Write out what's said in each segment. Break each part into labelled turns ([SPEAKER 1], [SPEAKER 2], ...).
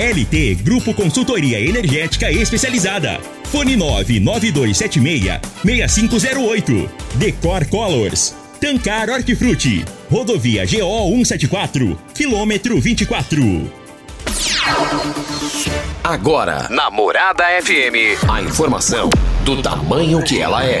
[SPEAKER 1] LT Grupo Consultoria Energética Especializada. Fone 99276-6508. Decor Colors. Tancar Hortifruti. Rodovia GO 174. Quilômetro 24.
[SPEAKER 2] Agora, na Morada FM, a informação do tamanho que ela é.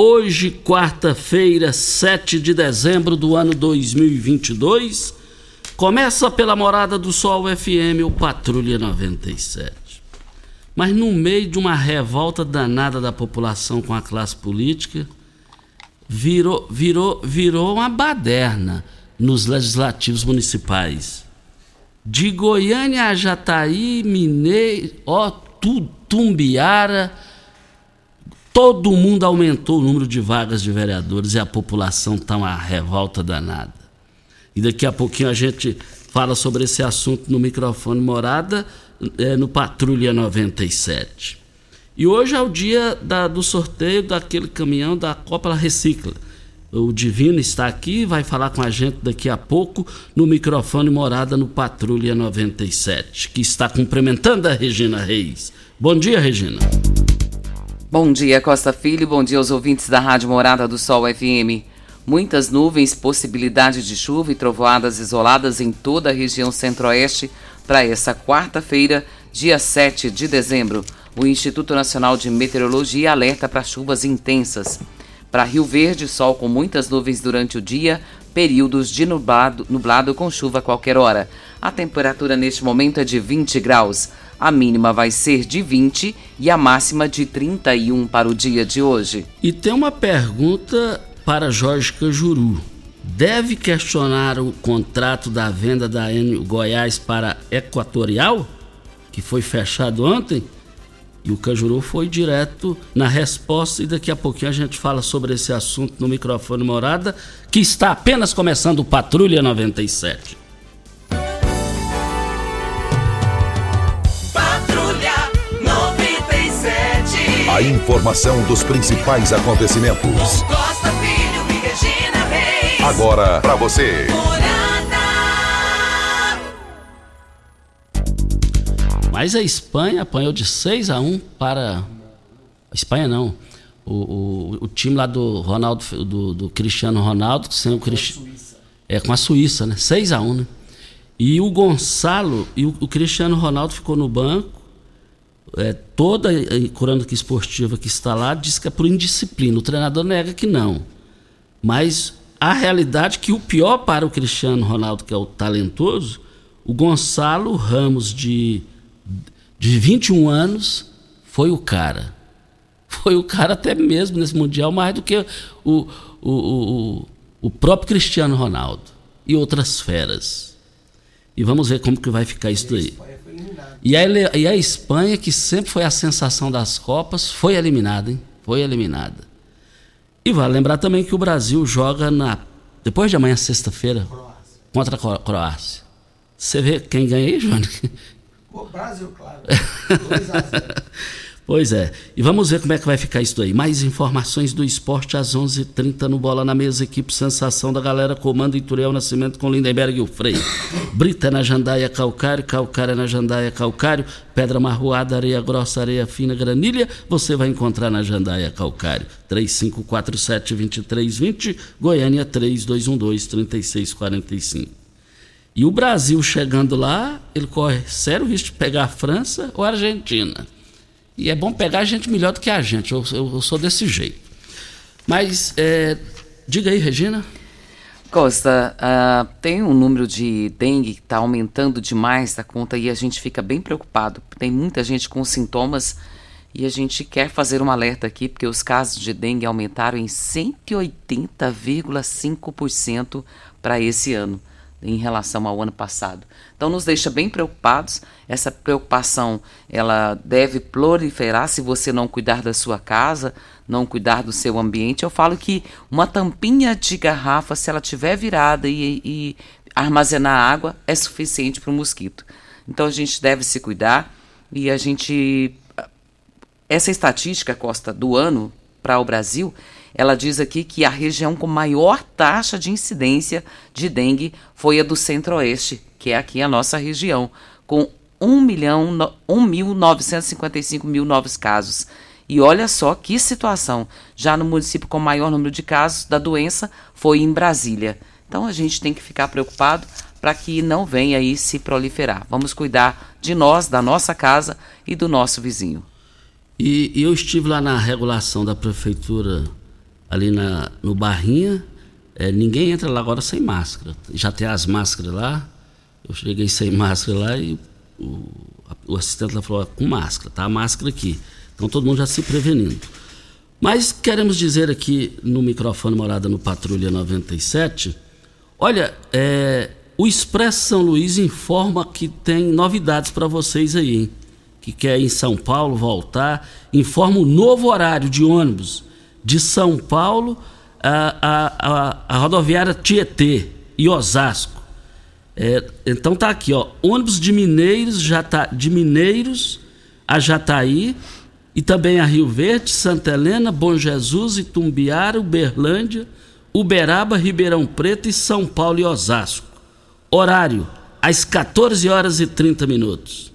[SPEAKER 3] Hoje, quarta-feira, 7 de dezembro do ano 2022, começa pela Morada do Sol FM, o Patrulha 97. Mas no meio de uma revolta danada da população com a classe política, virou, virou, virou uma baderna nos legislativos municipais. De Goiânia a Jataí, Mineiro, ó, Tumbiara, todo mundo aumentou o número de vagas de vereadores e a população está uma revolta danada. E daqui a pouquinho a gente fala sobre esse assunto no microfone Morada, é, no Patrulha 97. E hoje é o dia da, do sorteio daquele caminhão da Copa Recicla. O Divino está aqui, vai falar com a gente daqui a pouco no microfone Morada no Patrulha 97, que está cumprimentando a Regina Reis. Bom dia, Regina.
[SPEAKER 4] Bom dia, Costa Filho. Bom dia aos ouvintes da Rádio Morada do Sol FM. Muitas nuvens, possibilidade de chuva e trovoadas isoladas em toda a região centro-oeste para essa quarta-feira, dia 7 de dezembro. O Instituto Nacional de Meteorologia alerta para chuvas intensas. Para Rio Verde, sol com muitas nuvens durante o dia, períodos de nublado, nublado com chuva a qualquer hora. A temperatura neste momento é de 20 graus. A mínima vai ser de 20 e a máxima de 31 para o dia de hoje.
[SPEAKER 3] E tem uma pergunta para Jorge Cajuru. Deve questionar o contrato da venda da Enio Goiás para Equatorial, que foi fechado ontem? E o Cajuru foi direto na resposta, e daqui a pouquinho a gente fala sobre esse assunto no microfone Morada, que está apenas começando o Patrulha 97.
[SPEAKER 2] A informação dos principais acontecimentos.
[SPEAKER 5] Costa Filho e Regina Reis.
[SPEAKER 2] Agora para você.
[SPEAKER 3] Mas a Espanha apanhou de 6 a 1 para. A Espanha não. O, o, o time lá do Ronaldo, do, do Cristiano Ronaldo, sem o Cristiano. É com a Suíça, né? 6 a 1 né? E o Gonçalo e o, o Cristiano Ronaldo ficou no banco. É, toda a crônica esportiva que está lá diz que é por indisciplina. O treinador nega que não. Mas a realidade é que o pior para o Cristiano Ronaldo, que é o talentoso, o Gonçalo Ramos de de 21 anos, foi o cara. Foi o cara até mesmo nesse Mundial, mais do que o, o, o, o próprio Cristiano Ronaldo e outras feras. E vamos ver como que vai ficar isso daí. E a, e a Espanha, que sempre foi a sensação das Copas, foi eliminada, hein? Foi eliminada. E vale lembrar também que o Brasil joga na depois de amanhã, sexta-feira, contra a Croácia. Você vê quem ganha aí, João?
[SPEAKER 6] O Brasil, claro.
[SPEAKER 3] Pois é. E vamos ver como é que vai ficar isso aí. Mais informações do esporte às 11:30 h 30 no Bola na Mesa. Equipe Sensação da Galera. Comando Ituriel Nascimento com Lindenberg e o Freio. Brita na Jandaia Calcário. Calcário na Jandaia Calcário. Pedra marroada, areia grossa, areia fina, granilha. Você vai encontrar na Jandaia Calcário. 3547-2320. Goiânia 3212-3645. E o Brasil chegando lá, ele corre sério risco de pegar a França ou a Argentina. E é bom pegar gente melhor do que a gente. Eu, eu, eu sou desse jeito. Mas, é, diga aí, Regina.
[SPEAKER 4] Costa, uh, tem um número de dengue que está aumentando demais da conta e a gente fica bem preocupado. Tem muita gente com sintomas e a gente quer fazer um alerta aqui porque os casos de dengue aumentaram em 180,5% para esse ano em relação ao ano passado. Então nos deixa bem preocupados. Essa preocupação ela deve proliferar se você não cuidar da sua casa, não cuidar do seu ambiente. Eu falo que uma tampinha de garrafa, se ela tiver virada e, e armazenar água, é suficiente para o mosquito. Então a gente deve se cuidar e a gente essa estatística Costa do ano para o Brasil ela diz aqui que a região com maior taxa de incidência de dengue foi a do Centro-Oeste, que é aqui a nossa região, com 1 milhão, 1.955 mil novos casos. E olha só que situação. Já no município com maior número de casos da doença foi em Brasília. Então a gente tem que ficar preocupado para que não venha aí se proliferar. Vamos cuidar de nós, da nossa casa e do nosso vizinho.
[SPEAKER 3] E, e eu estive lá na regulação da prefeitura ali na, no Barrinha, é, ninguém entra lá agora sem máscara. Já tem as máscaras lá. Eu cheguei sem máscara lá e o, o assistente lá falou: com máscara, tá a máscara aqui. Então todo mundo já se prevenindo. Mas queremos dizer aqui no microfone Morada no Patrulha 97, olha, é, o Expresso São Luís informa que tem novidades para vocês aí, hein? Que quer ir em São Paulo voltar, informa o novo horário de ônibus de São Paulo a, a, a, a rodoviária Tietê e Osasco. É, então tá aqui, ó, ônibus de Mineiros, Jata, de Mineiros a Jataí e também a Rio Verde, Santa Helena, Bom Jesus, Itumbiara, Uberlândia, Uberaba, Ribeirão Preto e São Paulo e Osasco. Horário às 14 horas e 30 minutos.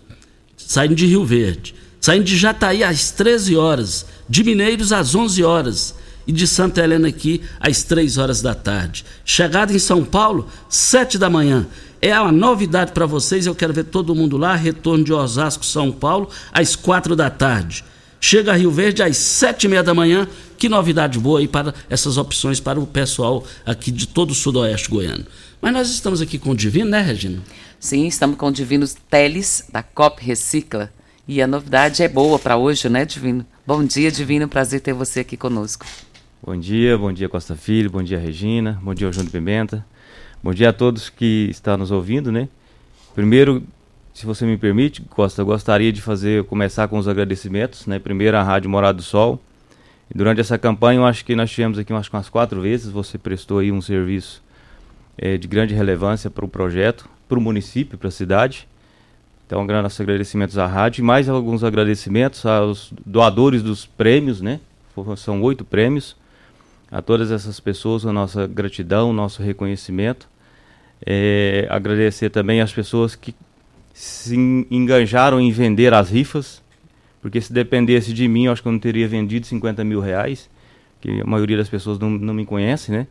[SPEAKER 3] Saindo de Rio Verde. Saindo de Jataí às 13 horas de Mineiros às 11 horas e de Santa Helena aqui às 3 horas da tarde. Chegada em São Paulo, 7 da manhã. É uma novidade para vocês, eu quero ver todo mundo lá. Retorno de Osasco, São Paulo, às 4 da tarde. Chega a Rio Verde às 7 e meia da manhã. Que novidade boa aí para essas opções para o pessoal aqui de todo o sudoeste goiano. Mas nós estamos aqui com o Divino, né, Regina?
[SPEAKER 4] Sim, estamos com o Divino Teles, da COP Recicla. E a novidade é boa para hoje, né, Divino? Bom dia, Divino. Prazer ter você aqui conosco.
[SPEAKER 6] Bom dia, bom dia Costa Filho, bom dia Regina, bom dia Júnior Pimenta. Bom dia a todos que estão nos ouvindo, né? Primeiro, se você me permite, Costa, eu gostaria de fazer começar com os agradecimentos, né? Primeiro a Rádio Morado do Sol. Durante essa campanha, eu acho que nós tivemos aqui acho, umas quatro vezes, você prestou aí um serviço é, de grande relevância para o projeto, para o município, para a cidade. Então, nossos agradecimentos à rádio e mais alguns agradecimentos aos doadores dos prêmios, né? São oito prêmios. A todas essas pessoas, a nossa gratidão, nosso reconhecimento. É, agradecer também às pessoas que se enganjaram em vender as rifas, porque se dependesse de mim, eu acho que eu não teria vendido 50 mil reais, que a maioria das pessoas não, não me conhece, né?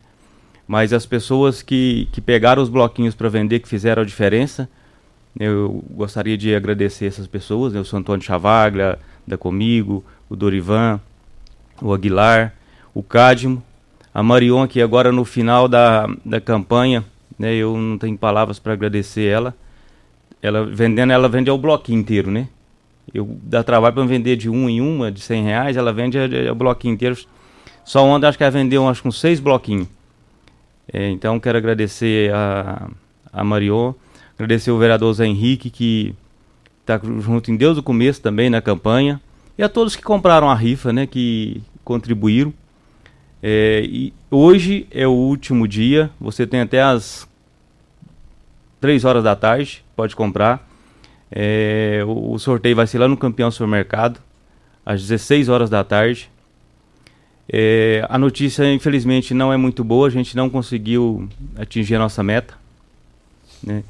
[SPEAKER 6] Mas as pessoas que, que pegaram os bloquinhos para vender, que fizeram a diferença, eu gostaria de agradecer essas pessoas, né? o Antônio Chavaglia, da Comigo, o Dorivan, o Aguilar, o Cadmo, a Marion, que agora no final da, da campanha, né, eu não tenho palavras para agradecer ela. Ela vendendo, ela vende o bloquinho inteiro, né? Eu dá trabalho para vender de um em uma, de 100 reais, ela vende o bloquinho inteiro. Só ontem acho que ela vendeu acho com seis bloquinhos. É, então quero agradecer a, a Marion Agradecer o vereador Zé Henrique, que está junto em Deus do começo também na campanha. E a todos que compraram a rifa, né, que contribuíram. É, e hoje é o último dia, você tem até as 3 horas da tarde, pode comprar. É, o, o, sorteio vai ser lá no Campeão Supermercado, às 16 horas da tarde. É, a notícia, infelizmente, não é muito boa, a gente não conseguiu atingir a nossa meta. Né?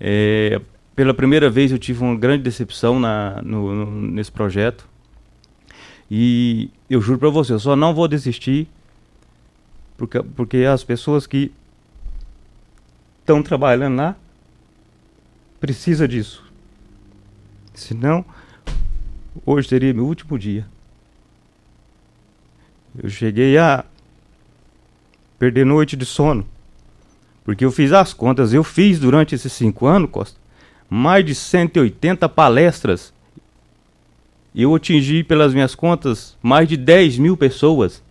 [SPEAKER 6] É, pela primeira vez eu tive uma grande decepção na, no, no, nesse projeto. E eu juro para você, eu só não vou desistir porque, porque as pessoas que estão trabalhando lá precisa disso. Senão, hoje seria meu último dia. Eu cheguei a perder noite de sono. Porque eu fiz as contas, eu fiz durante esses cinco anos, Costa, mais de 180 palestras. Eu atingi, pelas minhas contas, mais de 10 mil pessoas.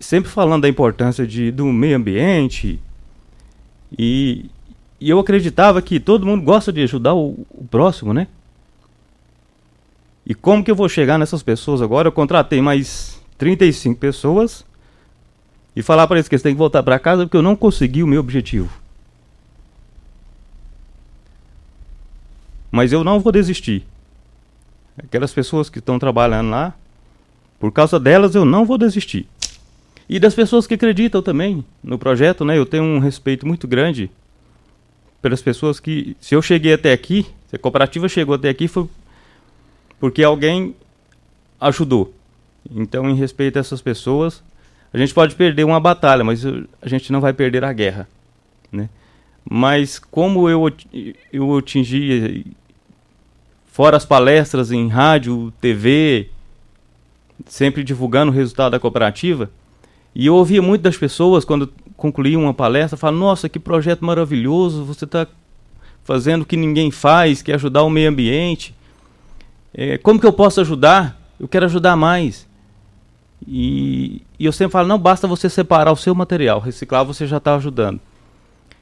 [SPEAKER 6] Sempre falando da importância de, do meio ambiente. E, e eu acreditava que todo mundo gosta de ajudar o, o próximo, né? E como que eu vou chegar nessas pessoas agora? Eu contratei mais 35 pessoas e falar para eles que eles têm que voltar para casa porque eu não consegui o meu objetivo. Mas eu não vou desistir. Aquelas pessoas que estão trabalhando lá, por causa delas eu não vou desistir. E das pessoas que acreditam também no projeto, né? Eu tenho um respeito muito grande pelas pessoas que, se eu cheguei até aqui, se a cooperativa chegou até aqui, foi porque alguém ajudou. Então, em respeito a essas pessoas, a gente pode perder uma batalha, mas a gente não vai perder a guerra, né? Mas como eu, eu atingi, fora as palestras em rádio, TV, sempre divulgando o resultado da cooperativa, e eu ouvia muito das pessoas quando concluía uma palestra, falar, nossa, que projeto maravilhoso, você está fazendo o que ninguém faz, que é ajudar o meio ambiente. É, como que eu posso ajudar? Eu quero ajudar mais. E, e, eu sempre falo, não basta você separar o seu material, reciclar você já está ajudando.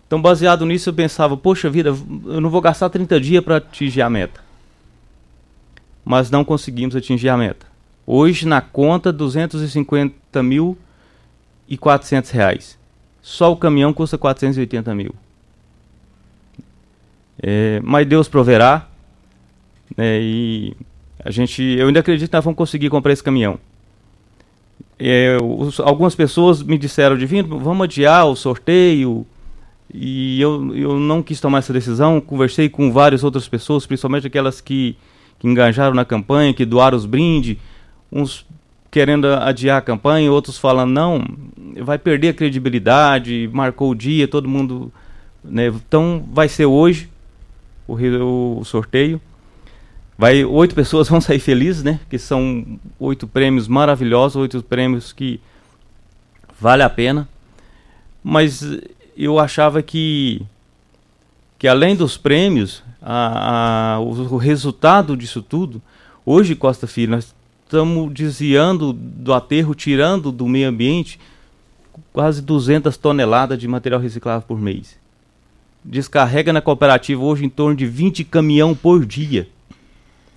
[SPEAKER 6] Então, baseado nisso, eu pensava, poxa vida, eu não vou gastar 30 dias para atingir a meta. Mas não conseguimos atingir a meta. Hoje, na conta, 250 mil e 400 reais. Só o caminhão custa 480 mil. É, mas Deus proverá. Né, e a gente, eu ainda acredito que nós vamos conseguir comprar esse caminhão. É, os, algumas pessoas me disseram de vir, vamos adiar o sorteio. E eu, eu não quis tomar essa decisão. Conversei com várias outras pessoas, principalmente aquelas que, que engajaram na campanha, que doaram os brindes. Uns querendo adiar a campanha, outros falando, não, vai perder a credibilidade, marcou o dia, todo mundo. Né? Então vai ser hoje o, o sorteio. Vai, oito pessoas vão sair felizes, né? Que são oito prêmios maravilhosos, oito prêmios que vale a pena. Mas eu achava que, que além dos prêmios, a, a, o, o, resultado disso tudo, hoje, Costa Filho, nós estamos desviando do aterro, tirando do meio ambiente quase 200 toneladas de material reciclável por mês. Descarrega na cooperativa hoje em torno de 20 caminhão por dia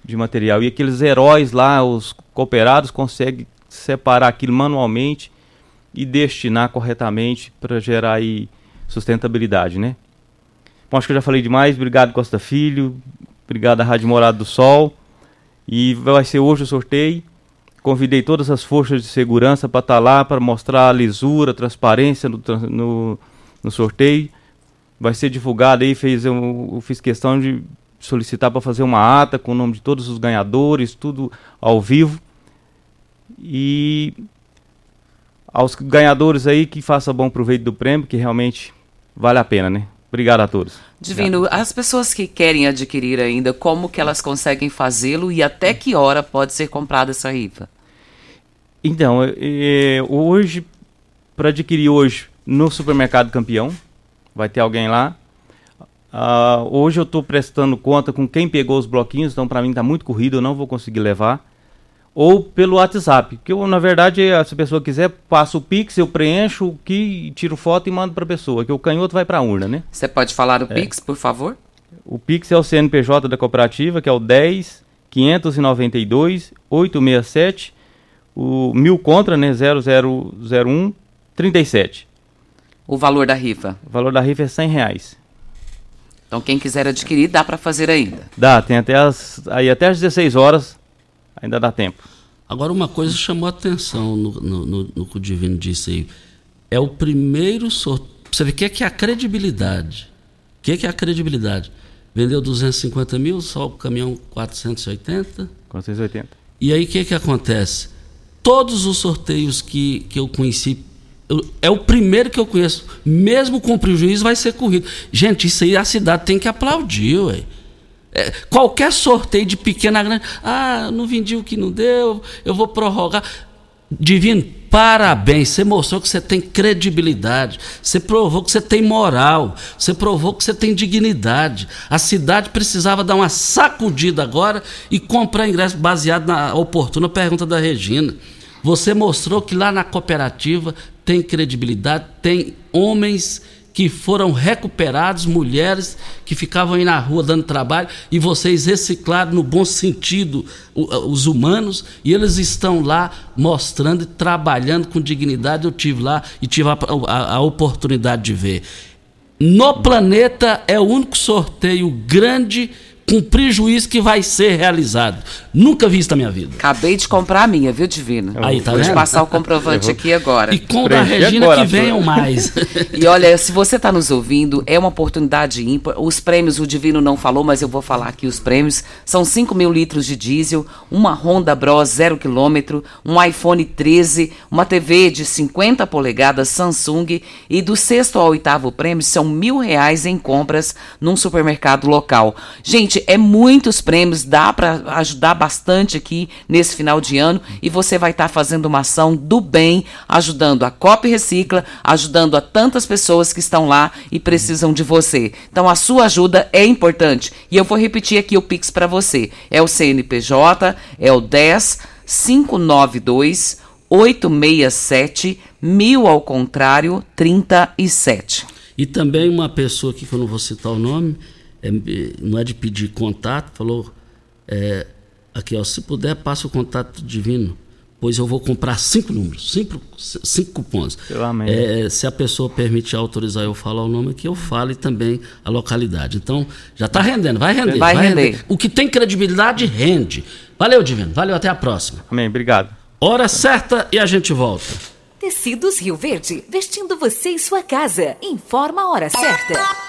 [SPEAKER 6] de material. E aqueles heróis lá, os cooperados, conseguem separar aquilo manualmente e destinar corretamente para gerar aí sustentabilidade, né? Bom, acho que eu já falei demais. Obrigado, Costa Filho. Obrigado à Rádio Morada do Sol. E vai ser hoje o sorteio. Convidei todas as forças de segurança para estar tá lá, para mostrar a lisura, a transparência no, no, no, sorteio. Vai ser divulgado aí, fez, eu, eu fiz questão de solicitar para fazer uma ata com o nome de todos os ganhadores, tudo ao vivo. E aos ganhadores aí que faça bom proveito do prêmio, que realmente vale a pena, né? Obrigado a todos.
[SPEAKER 4] Divino, Obrigado. as pessoas que querem adquirir ainda, como que elas conseguem fazê-lo e até que hora pode ser comprada essa rifa?
[SPEAKER 6] Então, é, hoje, para adquirir hoje no supermercado campeão, vai ter alguém lá. Uh, hoje eu estou prestando conta com quem pegou os bloquinhos, então para mim está muito corrido, eu não vou conseguir levar. Ou pelo WhatsApp, que eu, na verdade, se a pessoa quiser, passo o Pix, eu preencho o que, tiro foto e mando para a pessoa, que o canhoto vai para a urna, né?
[SPEAKER 4] Você pode falar o é. Pix, por favor?
[SPEAKER 6] O Pix é o CNPJ da cooperativa, que é o 10 592 867, o mil contra, né? 0001 37.
[SPEAKER 4] O valor da rifa?
[SPEAKER 6] O valor da rifa é 100 reais.
[SPEAKER 4] Então quem quiser adquirir, dá para fazer ainda.
[SPEAKER 6] Dá, tem até as, aí até as 16 horas, ainda dá tempo.
[SPEAKER 3] Agora, uma coisa chamou a atenção no, no, no, no que o Divino disse aí. É o primeiro sorteio. Você vê o que é, que é a credibilidade. O que é, que é a credibilidade? Vendeu 250 mil, só o caminhão 480.
[SPEAKER 6] 480.
[SPEAKER 3] E aí o que, que acontece? Todos os sorteios que, que eu conheci, é o primeiro que eu conheço, mesmo com prejuízo, vai ser corrido. Gente, isso aí a cidade tem que aplaudir, ué. É, qualquer sorteio de pequena grande, ah, não vendi o que não deu, eu vou prorrogar. Divino, parabéns, você mostrou que você tem credibilidade, você provou que você tem moral, você provou que você tem dignidade. A cidade precisava dar uma sacudida agora e comprar ingresso baseado na oportuna pergunta da Regina. Você mostrou que lá na cooperativa tem credibilidade, tem homens que foram recuperados, mulheres que ficavam aí na rua dando trabalho, e vocês reciclaram no bom sentido os humanos, e eles estão lá mostrando e trabalhando com dignidade. Eu tive lá e tive a, a- a oportunidade de ver. No planeta é o único sorteio grande com prejuízo que vai ser realizado. Nunca vi isso na minha vida.
[SPEAKER 4] Acabei de comprar a minha, viu, Divino?
[SPEAKER 3] Aí, tá
[SPEAKER 4] Vou te
[SPEAKER 3] vendo?
[SPEAKER 4] passar o comprovante aqui agora.
[SPEAKER 3] E com da
[SPEAKER 6] Preencher
[SPEAKER 3] Regina
[SPEAKER 6] agora,
[SPEAKER 3] que venham mais.
[SPEAKER 4] E olha, se você está nos ouvindo, é uma oportunidade ímpar. Os prêmios, o Divino não falou, mas eu vou falar aqui os prêmios. São 5 mil litros de diesel, uma Honda Bros 0 km, um iPhone 13, uma TV de 50 polegadas Samsung e do sexto ao oitavo prêmio são mil reais em compras num supermercado local. Gente, é muitos prêmios, dá para ajudar bastante aqui nesse final de ano e você vai estar fazendo uma ação do bem, ajudando a COP Recicla, ajudando a tantas pessoas que estão lá e precisam de você. Então a sua ajuda é importante. E eu vou repetir aqui o Pix para você. É o CNPJ, é o 10 592 867 1000 ao contrário 37.
[SPEAKER 3] E também uma pessoa aqui que eu não vou citar o nome, é, não é de pedir contato, falou: é, aqui, ó, se puder, passa o contato divino, pois eu vou comprar cinco números, cinco, cinco cupons. É, se a pessoa permitir autorizar eu falar o nome aqui, eu falo e também a localidade. Então, já está rendendo, vai render.
[SPEAKER 4] Vai render.
[SPEAKER 3] O que tem credibilidade rende. Valeu, Divino. Valeu, até a próxima.
[SPEAKER 6] Amém, obrigado.
[SPEAKER 3] Hora certa e a gente volta.
[SPEAKER 7] Tecidos Rio Verde, vestindo você e sua casa. Informa a hora certa.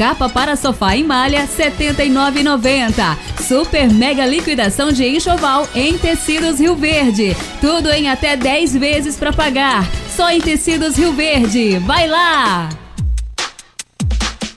[SPEAKER 8] Capa para sofá em malha, R$ 79,90. Super mega liquidação de enxoval em Tecidos Rio Verde. Tudo em até 10 vezes para pagar. Só em Tecidos Rio Verde. Vai lá!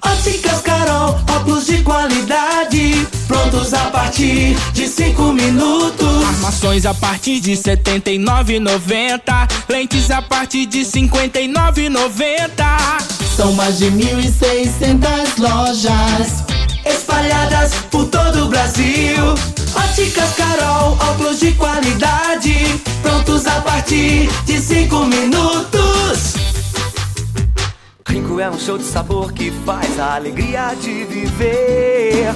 [SPEAKER 9] Óticas Carol, óculos de qualidade, prontos a partir de 5 minutos.
[SPEAKER 10] Armações a partir de R$ 79,90. Lentes a partir de R$ 59,90.
[SPEAKER 9] São mais de 1.600 lojas espalhadas por todo o Brasil. Óticas Carol, óculos de qualidade, prontos a partir de 5 minutos.
[SPEAKER 11] Rinco é um show de sabor que faz a alegria de viver.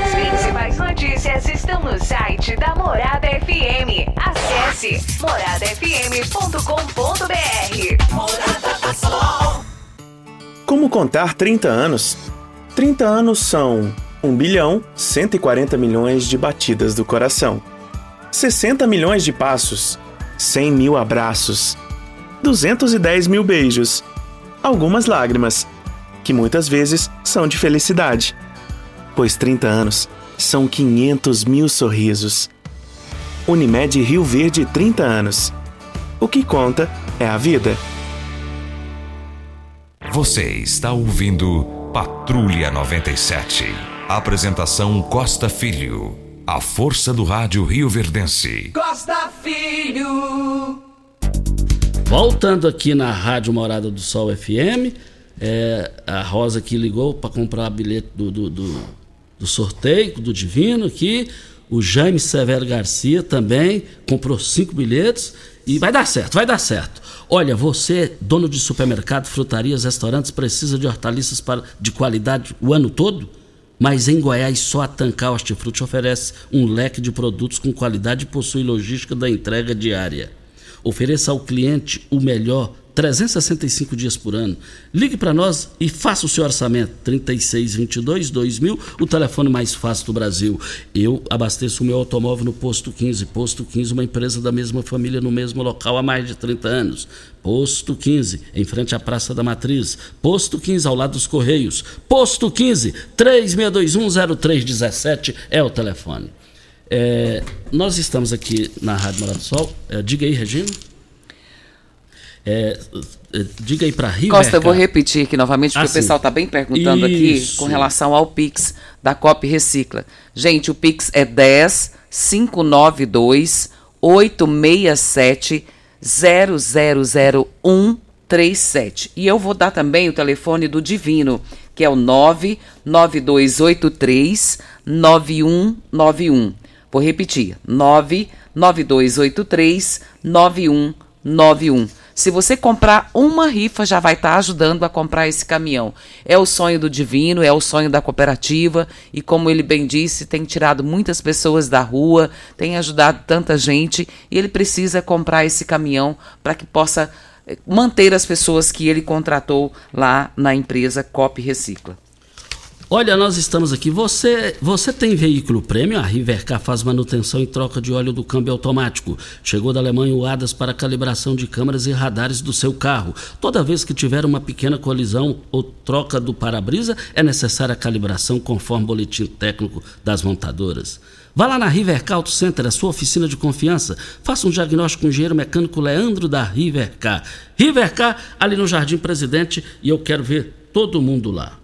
[SPEAKER 12] As principais notícias estão no site da Morada FM. Acesse moradafm.com.br.
[SPEAKER 5] Morada Sol.
[SPEAKER 13] Como contar 30 anos? 30 anos são 1 bilhão 140 milhões de batidas do coração, 60 milhões de passos, 100 mil abraços, 210 mil beijos, algumas lágrimas, que muitas vezes são de felicidade, pois 30 anos são 500 mil sorrisos. Unimed Rio Verde 30 anos. O que conta é a vida.
[SPEAKER 14] Você está ouvindo Patrulha 97. Apresentação Costa Filho. A força do rádio Rio Verdense.
[SPEAKER 5] Costa Filho.
[SPEAKER 3] Voltando aqui na Rádio Morada do Sol FM, é, a Rosa que ligou para comprar bilhete do, do, do, do sorteio do Divino aqui. O Jaime Severo Garcia também comprou cinco bilhetes e vai dar certo, vai dar certo. Olha, você, dono de supermercado, frutarias, restaurantes, precisa de hortaliças para, de qualidade o ano todo? Mas em Goiás, só a Tancar Hortifruti oferece um leque de produtos com qualidade e possui logística da entrega diária. Ofereça ao cliente o melhor 365 dias por ano. Ligue para nós e faça o seu orçamento. 3622 2000, o telefone mais fácil do Brasil. Eu abasteço o meu automóvel no Posto 15. Posto 15, uma empresa da mesma família no mesmo local há mais de 30 anos. Posto 15, em frente à Praça da Matriz. Posto 15, ao lado dos Correios. Posto 15, 36210317 é o telefone. É, nós estamos aqui na Rádio Morado do Sol. É, diga aí, Regina. É, é, diga aí para River.
[SPEAKER 4] Costa, eu vou repetir aqui novamente, porque ah, o pessoal está bem perguntando Isso. aqui com relação ao Pix da COP Recicla. Gente, o Pix é 10 592 867 000137. E eu vou dar também o telefone do Divino, que é o 99283 9191. Vou repetir: 99283 9191. Se você comprar uma rifa, já vai estar tá ajudando a comprar esse caminhão. É o sonho do divino, é o sonho da cooperativa e, como ele bem disse, tem tirado muitas pessoas da rua, tem ajudado tanta gente e ele precisa comprar esse caminhão para que possa eh, manter as pessoas que ele contratou lá na empresa Cop Recicla.
[SPEAKER 3] Olha, nós estamos aqui. Você, você tem veículo prêmio? A Rivercar faz manutenção e troca de óleo do câmbio automático. Chegou da Alemanha o ADAS para calibração de câmeras e radares do seu carro. Toda vez que tiver uma pequena colisão ou troca do para-brisa, é necessária a calibração conforme o boletim técnico das montadoras. Vá lá na Rivercar Auto Center, a sua oficina de confiança. Faça um diagnóstico com o engenheiro mecânico Leandro da Rivercar. Rivercar, ali no Jardim Presidente, e eu quero ver todo mundo lá.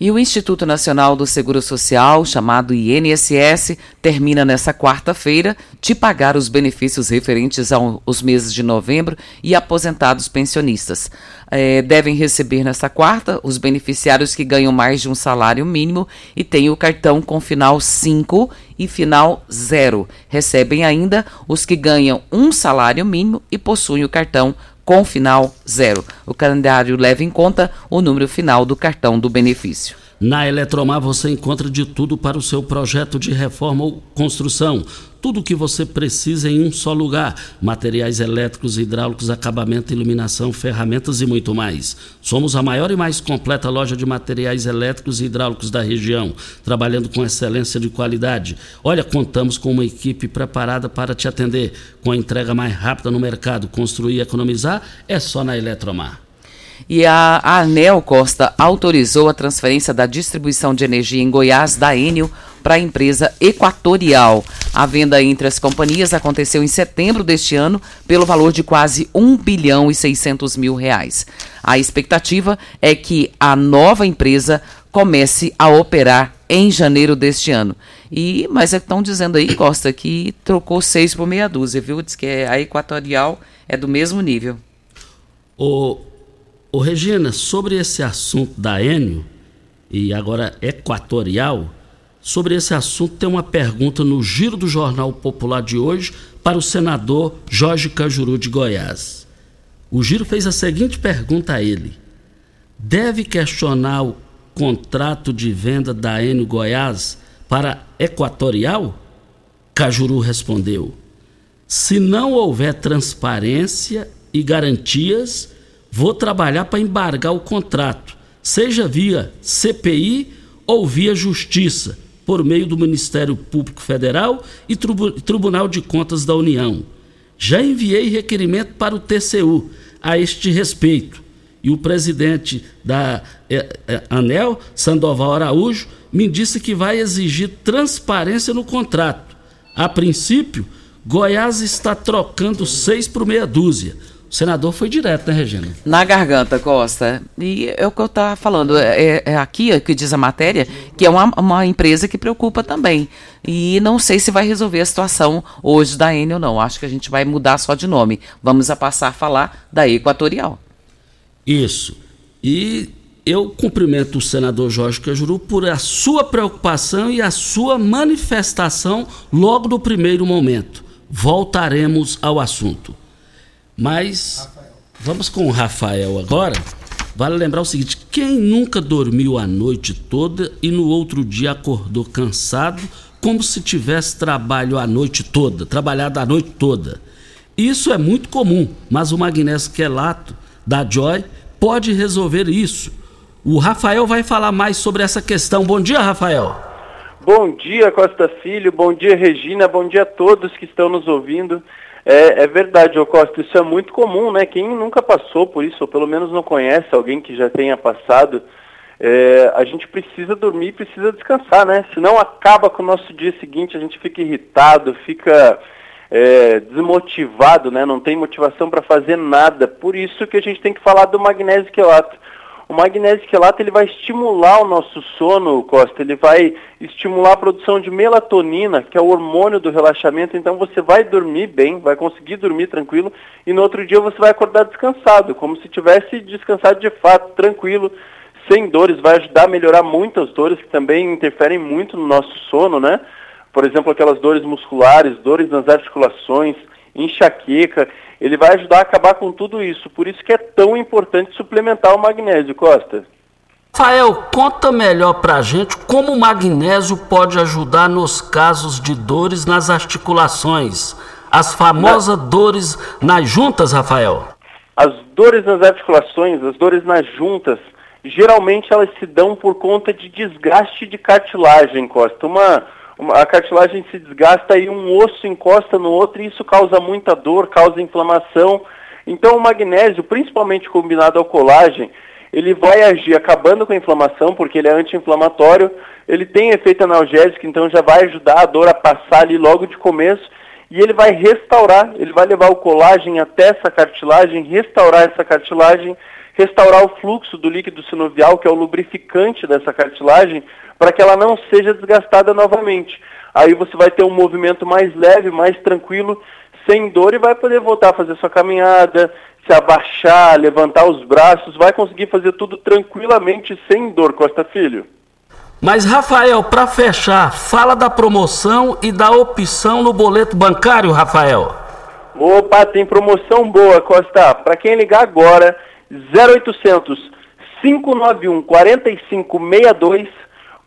[SPEAKER 4] E o Instituto Nacional do Seguro Social, chamado INSS, termina nessa quarta-feira de pagar os benefícios referentes aos meses de novembro e aposentados pensionistas. É, devem receber nesta quarta os beneficiários que ganham mais de um salário mínimo e têm o cartão com final 5 e final 0. Recebem ainda os que ganham um salário mínimo e possuem o cartão com final zero. O calendário leva em conta o número final do cartão do benefício.
[SPEAKER 3] Na Eletromar você encontra de tudo para o seu projeto de reforma ou construção. Tudo o que você precisa em um só lugar: materiais elétricos, hidráulicos, acabamento, iluminação, ferramentas e muito mais. Somos a maior e mais completa loja de materiais elétricos e hidráulicos da região, trabalhando com excelência de qualidade. Olha, contamos com uma equipe preparada para te atender, com a entrega mais rápida no mercado. Construir e economizar é só na Eletromar.
[SPEAKER 4] E a ANEL Costa autorizou a transferência da distribuição de energia em Goiás da Enel para a empresa Equatorial. A venda entre as companhias aconteceu em setembro deste ano pelo valor de quase 1 bilhão e 600 mil reais. A expectativa é que a nova empresa comece a operar em janeiro deste ano. E mas estão dizendo aí, Costa, que trocou seis por meia dúzia, viu? Diz que a Equatorial é do mesmo nível.
[SPEAKER 3] O, Ô Regina, sobre esse assunto da Enio, e agora Equatorial, sobre esse assunto tem uma pergunta no Giro do Jornal Popular de hoje para o senador Jorge Cajuru de Goiás. O Giro fez a seguinte pergunta a ele: Deve questionar o contrato de venda da Enio Goiás para Equatorial? Cajuru respondeu: Se não houver transparência e garantias, vou trabalhar para embargar o contrato, seja via CPI ou via Justiça, por meio do Ministério Público Federal e Tribunal de Contas da União. Já enviei requerimento para o TCU a este respeito. E o presidente da é, é, ANEL, Sandoval Araújo, me disse que vai exigir transparência no contrato. A princípio, Goiás está trocando seis por meia dúzia O senador foi direto, né, Regina?
[SPEAKER 4] Na garganta, Costa. E é o que eu estava falando. É, é aqui que diz a matéria que é uma, uma empresa que preocupa também. E não sei se vai resolver a situação hoje da ou não. Acho que a gente vai mudar só de nome. Vamos a passar a falar da Equatorial.
[SPEAKER 3] Isso. E eu cumprimento o senador Jorge Cajuru por a sua preocupação e a sua manifestação logo no primeiro momento. Voltaremos ao assunto. Mas vamos com o Rafael agora. Vale lembrar o seguinte: quem nunca dormiu a noite toda e no outro dia acordou cansado, como se tivesse trabalho a noite toda, trabalhado a noite toda? Isso é muito comum, mas o magnésio quelato da Joy pode resolver isso. O Rafael vai falar mais sobre essa questão. Bom dia, Rafael.
[SPEAKER 15] Bom dia, Costa Filho. Bom dia, Regina. Bom dia a todos que estão nos ouvindo. É, é verdade, ô Costa, isso é muito comum, né? Quem nunca passou por isso, ou pelo menos não conhece alguém que já tenha passado, é, a gente precisa dormir, precisa descansar, né? Senão acaba com o nosso dia seguinte, a gente fica irritado, fica é, desmotivado, né? Não tem motivação para fazer nada. Por isso que a gente tem que falar do magnésio quelato. O magnésio quelato ele vai estimular o nosso sono, Costa, ele vai estimular a produção de melatonina, que é o hormônio do relaxamento, então você vai dormir bem, vai conseguir dormir tranquilo. E no outro dia você vai acordar descansado, como se tivesse descansado de fato, tranquilo, sem dores, vai ajudar a melhorar muito as dores que também interferem muito no nosso sono, né? Por exemplo, aquelas dores musculares, dores nas articulações, enxaqueca, ele vai ajudar a acabar com tudo isso. Por isso que é tão importante suplementar o magnésio, Costa.
[SPEAKER 3] Rafael, conta melhor pra gente como o magnésio pode ajudar nos casos de dores nas articulações. As famosas Na... dores nas juntas, Rafael.
[SPEAKER 15] As dores nas articulações, as dores nas juntas, geralmente elas se dão por conta de desgaste de cartilagem, Costa. Uma, a cartilagem se desgasta e um osso encosta no outro e isso causa muita dor, causa inflamação. Então o magnésio, principalmente combinado ao colágeno, ele vai agir acabando com a inflamação, porque ele é anti-inflamatório, ele tem efeito analgésico, então já vai ajudar a dor a passar ali logo de começo, e ele vai restaurar, ele vai levar o colágeno até essa cartilagem, restaurar essa cartilagem, restaurar o fluxo do líquido sinovial, que é o lubrificante dessa cartilagem, para que ela não seja desgastada novamente. Aí você vai ter um movimento mais leve, mais tranquilo, sem dor e vai poder voltar a fazer sua caminhada, se abaixar, levantar os braços, vai conseguir fazer tudo tranquilamente sem dor, Costa Filho.
[SPEAKER 3] Mas Rafael, para fechar, fala da promoção e da opção no boleto bancário, Rafael.
[SPEAKER 15] Opa, tem promoção boa, Costa. Para quem ligar agora, 0800 591 4562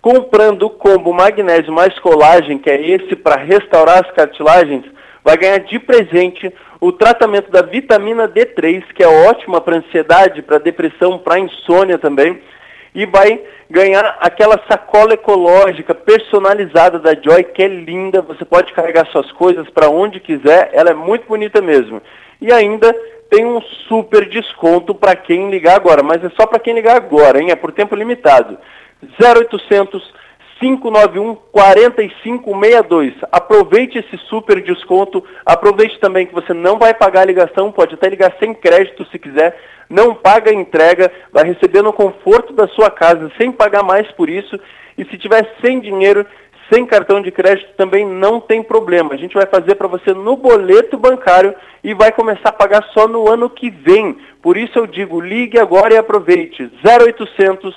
[SPEAKER 15] comprando o combo magnésio mais colagem, que é esse para restaurar as cartilagens, vai ganhar de presente o tratamento da vitamina D3, que é ótima para ansiedade, para depressão, para insônia também, e vai ganhar aquela sacola ecológica personalizada da Joy, que é linda, você pode carregar suas coisas para onde quiser, ela é muito bonita mesmo. E ainda tem um super desconto para quem ligar agora, mas é só para quem ligar agora, hein? É por tempo limitado. 0800 591 4562. Aproveite esse super desconto. Aproveite também que você não vai pagar a ligação, pode até ligar sem crédito se quiser. Não paga a entrega, vai receber no conforto da sua casa sem pagar mais por isso. E se tiver sem dinheiro, sem cartão de crédito também não tem problema. A gente vai fazer para você no boleto bancário e vai começar a pagar só no ano que vem. Por isso eu digo, ligue agora e aproveite. 0800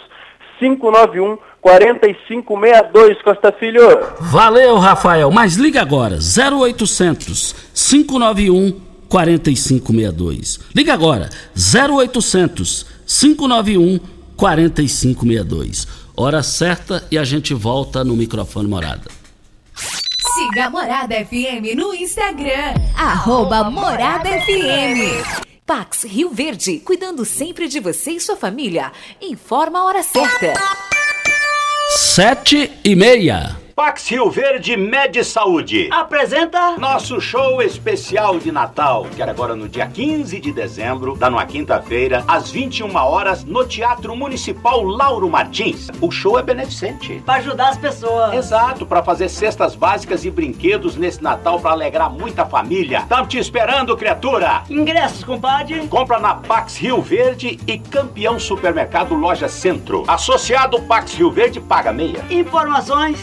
[SPEAKER 15] 591 4562, Costa Filho.
[SPEAKER 3] Valeu, Rafael. Mas liga agora, 0800 591 4562. Liga agora, 0800 591 4562. Hora certa e a gente volta no microfone morada.
[SPEAKER 7] Siga a Morada FM no Instagram, arroba Morada FM. Pax Rio Verde, cuidando sempre de você e sua família. Informa a hora certa.
[SPEAKER 3] Sete e meia.
[SPEAKER 16] Pax Rio Verde Med Saúde.
[SPEAKER 17] Apresenta
[SPEAKER 16] nosso show especial de Natal, que era agora no dia 15 de dezembro, da numa quinta-feira, às 21 horas, no Teatro Municipal Lauro Martins. O show é beneficente.
[SPEAKER 17] Para ajudar as pessoas.
[SPEAKER 16] Exato, para fazer cestas básicas e brinquedos nesse Natal para alegrar muita família. Estamos te esperando, criatura.
[SPEAKER 17] Ingressos, compadre.
[SPEAKER 16] Compra na Pax Rio Verde e Campeão Supermercado Loja Centro. Associado Pax Rio Verde paga meia.
[SPEAKER 17] Informações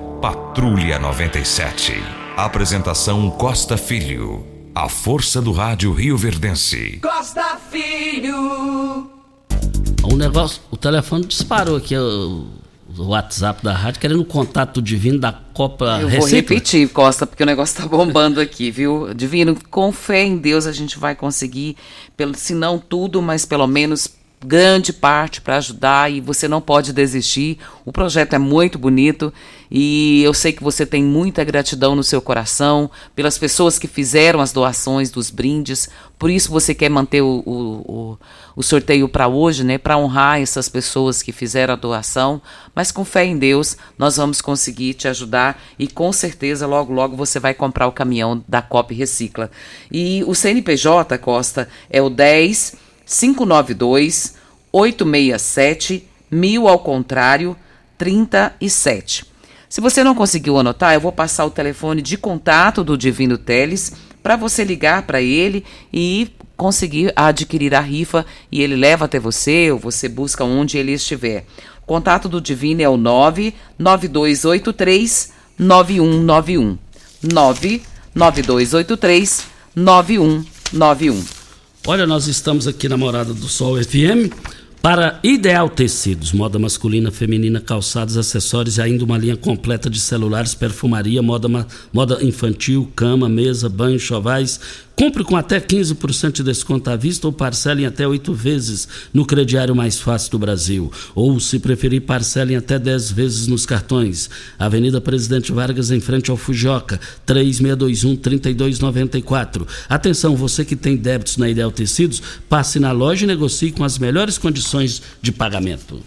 [SPEAKER 14] Patrulha 97. Apresentação Costa Filho. A força do rádio Rio Verdense.
[SPEAKER 5] Costa Filho.
[SPEAKER 3] O negócio, o telefone disparou aqui, o, o WhatsApp da rádio, querendo o contato divino da Copa
[SPEAKER 4] Eu vou repetir, Costa, porque o negócio tá bombando aqui, viu? Divino, com fé em Deus a gente vai conseguir, pelo, se não tudo, mas pelo menos grande parte para ajudar e você não pode desistir. O projeto é muito bonito e eu sei que você tem muita gratidão no seu coração pelas pessoas que fizeram as doações dos brindes. Por isso você quer manter o, o, o, sorteio para hoje, né? Para honrar essas pessoas que fizeram a doação. Mas com fé em Deus, nós vamos conseguir te ajudar e com certeza logo logo você vai comprar o caminhão da COP Recicla. E o CNPJ, Costa, é o 10 592 867 1000 ao contrário 37. Se você não conseguiu anotar, eu vou passar o telefone de contato do Divino Teles para você ligar para ele e conseguir adquirir a rifa e ele leva até você ou você busca onde ele estiver. O contato do Divino é o 99283 9191. 99283 9191.
[SPEAKER 3] Olha, nós estamos aqui na Morada do Sol FM para Ideal Tecidos, moda masculina, feminina, calçados, acessórios e ainda uma linha completa de celulares, perfumaria, moda, moda infantil, cama, mesa, banho, chovais, Compre com até 15% de desconto à vista ou parcele em até oito vezes no crediário mais fácil do Brasil. Ou, se preferir, parcele em até 10 vezes nos cartões. Avenida Presidente Vargas, em frente ao Fujoca, 3621-3294. Atenção, você que tem débitos na Ideal Tecidos, passe na loja e negocie com as melhores condições de pagamento.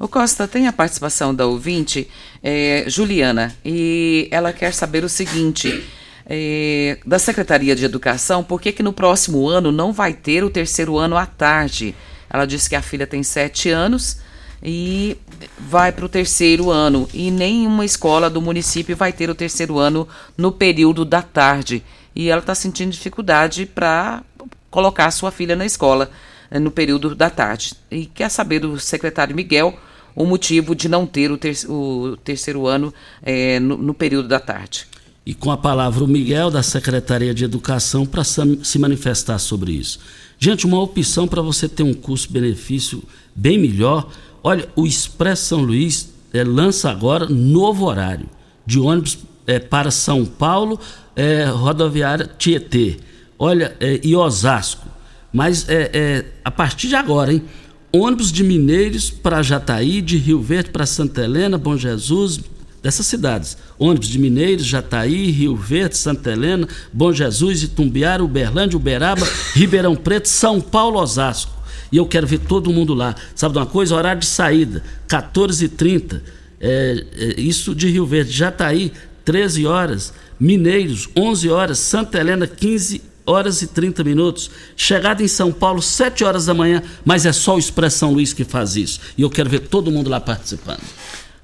[SPEAKER 4] O Costa tem a participação da ouvinte, é, Juliana, e ela quer saber o seguinte. É, da Secretaria de Educação, por que, que no próximo ano não vai ter o terceiro ano à tarde? Ela disse que a filha tem sete anos e vai para o terceiro ano, e nenhuma escola do município vai ter o terceiro ano no período da tarde. E ela está sentindo dificuldade para colocar sua filha na escola eh, no período da tarde. E quer saber do secretário Miguel o motivo de não ter o, ter o terceiro ano é, no, no período da tarde.
[SPEAKER 3] E com a palavra o Miguel da Secretaria de Educação para se manifestar sobre isso. Gente, uma opção para você ter um custo-benefício bem melhor. Olha, o Expresso São Luís é, lança agora novo horário de ônibus é, para São Paulo, é, rodoviária Tietê. Olha, e Osasco. Mas a partir de agora, hein? ônibus de Mineiros para Jataí, de Rio Verde para Santa Helena, Bom Jesus, dessas cidades. Ônibus de Mineiros, Jataí, Rio Verde, Santa Helena, Bom Jesus, Itumbiara, Uberlândia, Uberaba, Ribeirão Preto, São Paulo, Osasco. E eu quero ver todo mundo lá. Sabe de uma coisa? Horário de saída, 14h30. É, é, isso de Rio Verde. Jataí, 13 horas. Mineiros, 11 horas. Santa Helena, 15 horas e 30 minutos. Chegada em São Paulo, 7 horas da manhã, mas é só o Expressão Luiz que faz isso. E eu quero ver todo mundo lá participando.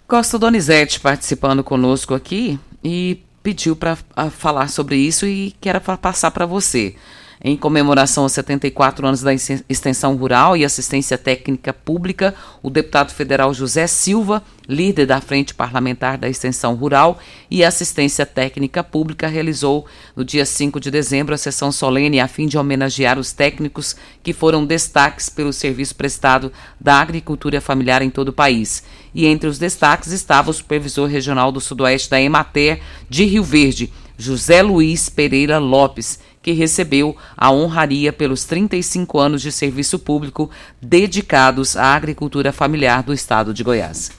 [SPEAKER 4] Costa Donizete participando conosco aqui e pediu para falar sobre isso e quero passar para você em comemoração aos 74 anos da extensão rural e assistência técnica pública, o deputado federal José Silva, líder da Frente Parlamentar da Extensão Rural e Assistência Técnica Pública, realizou no dia 5 de dezembro a sessão solene a fim de homenagear os técnicos que foram destaques pelo serviço prestado da agricultura familiar em todo o país. E entre os destaques estava o supervisor regional do Sudoeste da Emater de Rio Verde, José Luiz Pereira Lopes, que recebeu a honraria pelos 35 anos de serviço público dedicados à agricultura familiar do estado de Goiás.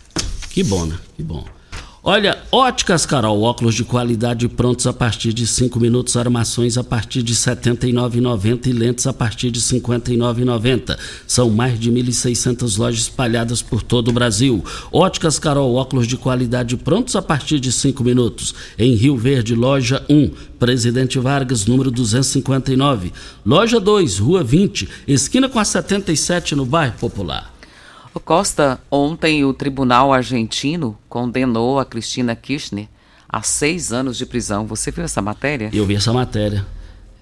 [SPEAKER 3] Que bom, né? Que bom. Olha, óticas Carol, óculos de qualidade prontos a partir de 5 minutos, armações a partir de R$ 79,90 e lentes a partir de R$ 59,90. São mais de 1.600 lojas espalhadas por todo o Brasil. Óticas Carol, óculos de qualidade prontos a partir de 5 minutos. Em Rio Verde, loja 1, Presidente Vargas, número 259. Loja 2, Rua 20, esquina com a 77 no bairro Popular.
[SPEAKER 4] O Costa, ontem o tribunal argentino condenou a Cristina Kirchner a seis anos de prisão. Você viu essa matéria?
[SPEAKER 3] Eu vi essa matéria.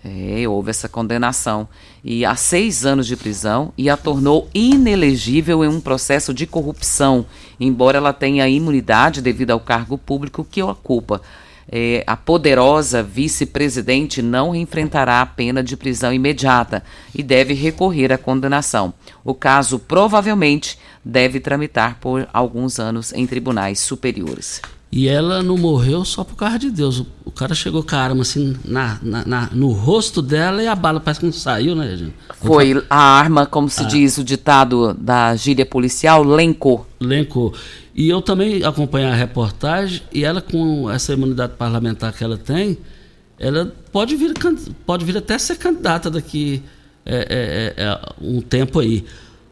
[SPEAKER 4] É, houve essa condenação. E a seis anos de prisão e a tornou inelegível em um processo de corrupção, embora ela tenha imunidade devido ao cargo público que ocupa é, a poderosa vice-presidente não enfrentará a pena de prisão imediata e deve recorrer à condenação. O caso provavelmente deve tramitar por alguns anos em tribunais superiores.
[SPEAKER 3] E ela não morreu só por causa de Deus. O cara chegou com a arma assim na, na, na, no rosto dela e a bala parece que não saiu, né, gente?
[SPEAKER 4] Foi a arma, como se ah. diz o ditado da gíria policial, lencou.
[SPEAKER 3] Lencou. E eu também acompanhei a reportagem e ela, com essa imunidade parlamentar que ela tem, ela pode vir, pode vir até ser candidata daqui é, é, é, é um tempo aí.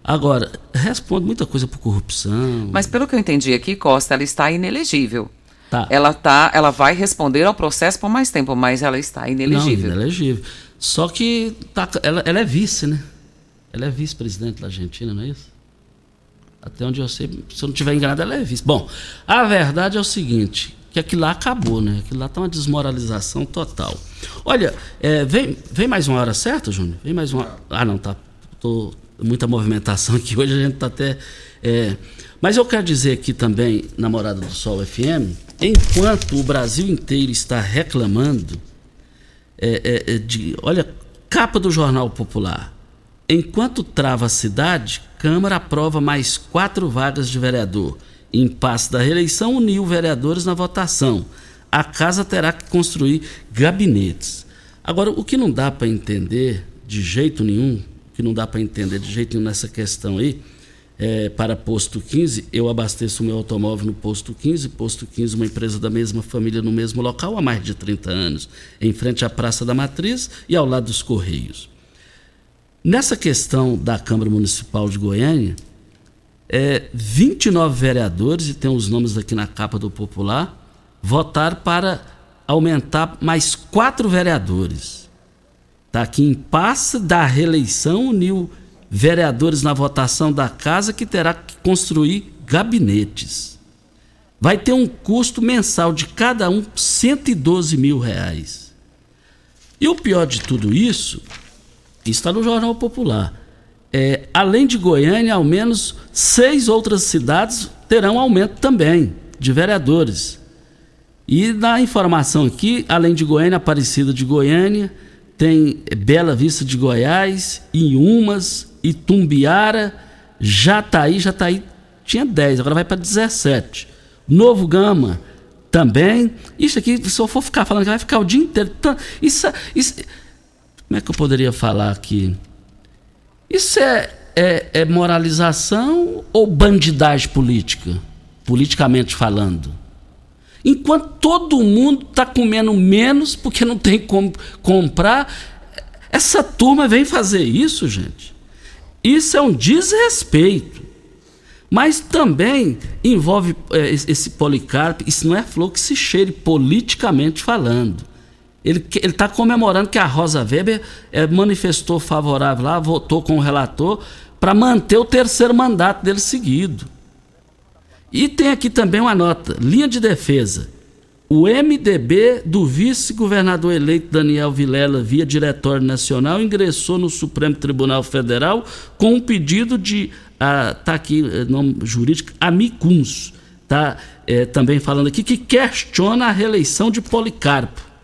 [SPEAKER 3] Agora, responde muita coisa por corrupção.
[SPEAKER 4] Mas pelo que eu entendi aqui, Costa, ela está inelegível. Tá. Ela, tá, ela vai responder ao processo por mais tempo, mas ela está inelegível.
[SPEAKER 3] Não, inelegível. Só que tá, ela, ela é vice, né? Ela é vice-presidente da Argentina, não é isso? Até onde eu sei, se eu não estiver enganado, ela é vice. Bom, a verdade é o seguinte, que aquilo lá acabou, né? Aquilo lá tá uma desmoralização total. Olha, é, vem, vem mais uma hora certa, Júnior? Vem mais uma. Ah, não, tá. Tô, muita movimentação aqui. Hoje a gente está até. É... Mas eu quero dizer aqui também, namorada do Sol FM, enquanto o Brasil inteiro está reclamando é, é, é, de. Olha, capa do Jornal Popular. Enquanto trava a cidade, Câmara aprova mais quatro vagas de vereador. Impasse da reeleição uniu vereadores na votação. A casa terá que construir gabinetes. Agora, o que não dá para entender de jeito nenhum, o que não dá para entender de jeito nenhum nessa questão aí, é, para posto 15, eu abasteço o meu automóvel no posto 15, posto 15, uma empresa da mesma família no mesmo local há mais de 30 anos, em frente à Praça da Matriz e ao lado dos Correios. Nessa questão da Câmara Municipal de Goiânia, é, 29 vereadores, e tem os nomes aqui na capa do Popular, votaram para aumentar mais quatro vereadores. Está aqui em passe da reeleição, uniu vereadores na votação da casa que terá que construir gabinetes. Vai ter um custo mensal de cada um 112 mil reais. E o pior de tudo isso, está no Jornal Popular. É, além de Goiânia, ao menos seis outras cidades terão aumento também de vereadores. E na informação aqui, além de Goiânia, Aparecida de Goiânia, tem Bela Vista de Goiás, Inhumas, Itumbiara, Jataí, Jataí tinha 10, agora vai para 17. Novo Gama também. Isso aqui, se eu for ficar falando, vai ficar o dia inteiro. Isso, isso, como é que eu poderia falar aqui? Isso é, é, é moralização ou bandidagem política? Politicamente falando. Enquanto todo mundo está comendo menos porque não tem como comprar, essa turma vem fazer isso, gente. Isso é um desrespeito. Mas também envolve é, esse Policarpo, isso não é flor que se cheire politicamente falando. Ele está comemorando que a Rosa Weber é, manifestou favorável lá, votou com o relator para manter o terceiro mandato dele seguido. E tem aqui também uma nota: linha de defesa. O MDB do vice-governador eleito Daniel Vilela, via Diretório Nacional, ingressou no Supremo Tribunal Federal com um pedido de. Ah, tá aqui, eh, nome jurídico, amicuns. Tá é, também falando aqui que questiona a reeleição de Policarpo.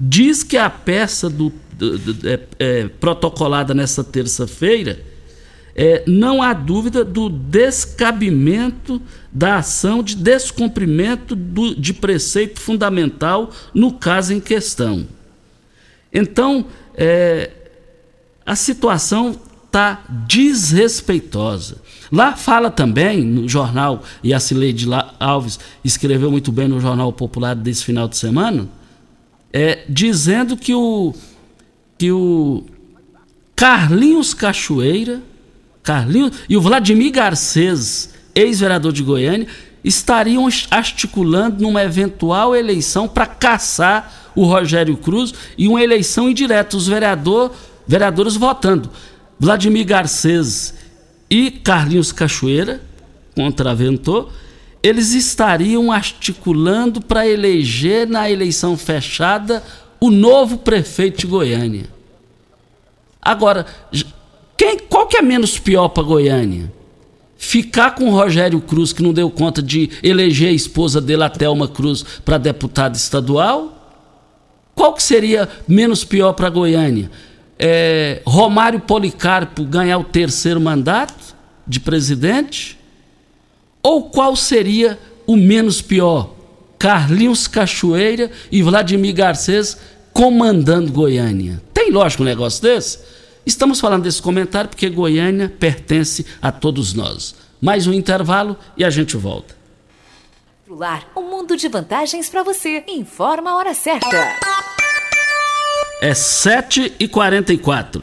[SPEAKER 3] Diz que a peça do, do, do é, é, protocolada nessa terça-feira é, não há dúvida do descabimento da ação de descumprimento do, de preceito fundamental no caso em questão. Então, é, a situação está desrespeitosa. Lá fala também no jornal, e a Cileide Alves escreveu muito bem no Jornal Popular desse final de semana, é, dizendo que o, que o Carlinhos Cachoeira Carlinhos e o Vladimir Garcês, ex-vereador de Goiânia, estariam articulando numa eventual eleição para caçar o Rogério Cruz e uma eleição indireta, os vereador, vereadores votando. Vladimir Garcês e Carlinhos Cachoeira, contraventor, eles estariam articulando para eleger na eleição fechada o novo prefeito de Goiânia. Agora, quem, qual que é menos pior para Goiânia? Ficar com o Rogério Cruz, que não deu conta de eleger a esposa dele, a Thelma Cruz, para deputada estadual? Qual que seria menos pior para Goiânia? É, Romário Policarpo ganhar o terceiro mandato de presidente? Ou qual seria o menos pior? Carlinhos Cachoeira e Vladimir Garcês comandando Goiânia. Tem lógico um negócio desse? Estamos falando desse comentário porque Goiânia pertence a todos nós. Mais um intervalo e a gente volta.
[SPEAKER 7] Um mundo de vantagens para você. Informa a hora certa.
[SPEAKER 3] É 7h44.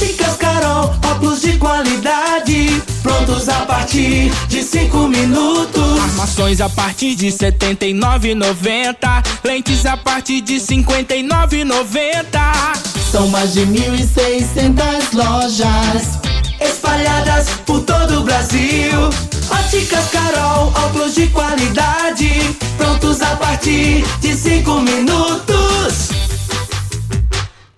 [SPEAKER 5] Óticas Carol, óculos de qualidade, prontos a partir de cinco minutos.
[SPEAKER 10] Armações a partir de R$ 79,90. Lentes a partir de R$ 59,90.
[SPEAKER 9] São mais de 1.600 lojas
[SPEAKER 5] espalhadas por todo o Brasil. Óticas Carol, óculos de qualidade, prontos a partir de cinco minutos.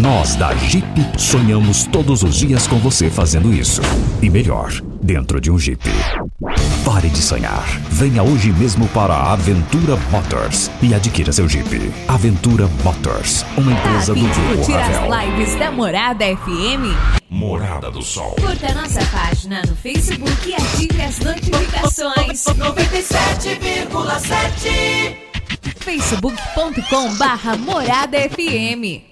[SPEAKER 18] Nós da Jeep sonhamos todos os dias com você fazendo isso. E melhor, dentro de um Jeep. Pare de sonhar. Venha hoje mesmo para a Aventura Motors e adquira seu Jeep. Aventura Motors, uma empresa do
[SPEAKER 7] Curtir
[SPEAKER 18] Grupo Ravel.
[SPEAKER 7] as lives da Morada FM?
[SPEAKER 14] Morada do Sol.
[SPEAKER 7] Curta nossa página no Facebook e ative as notificações.
[SPEAKER 5] 97,7
[SPEAKER 7] facebook.com barra Morada FM.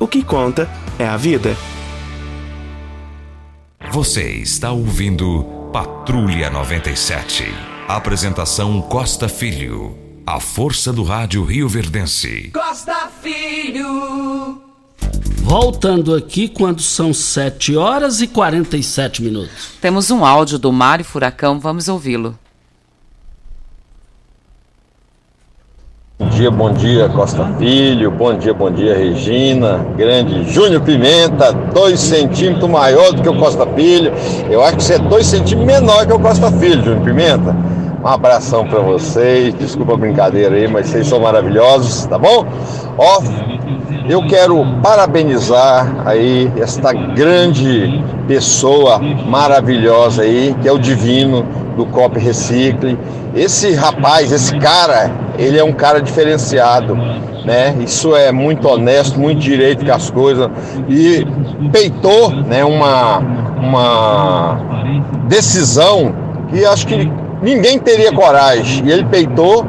[SPEAKER 13] O que conta é a vida.
[SPEAKER 14] Você está ouvindo Patrulha 97. Apresentação Costa Filho. A força do rádio Rio Verdense.
[SPEAKER 5] Costa Filho.
[SPEAKER 3] Voltando aqui quando são 7 horas e 47 minutos.
[SPEAKER 4] Temos um áudio do Mário Furacão, vamos ouvi-lo.
[SPEAKER 19] Bom dia, bom dia, Costa Filho. Bom dia, bom dia, Regina. Grande Júnior Pimenta, dois centímetros maior do que o Costa Filho. Eu acho que você é dois centímetros menor que o Costa Filho, Júnior Pimenta. Um abração pra vocês. Desculpa a brincadeira aí, mas vocês são maravilhosos, tá bom? Ó, eu quero parabenizar aí esta grande pessoa maravilhosa aí, que é o Divino do Cop Recicle. Esse rapaz, esse cara, ele é um cara diferenciado, né? Isso é muito honesto, muito direito com as coisas e peitou, né, uma uma decisão que acho que ninguém teria coragem. E ele peitou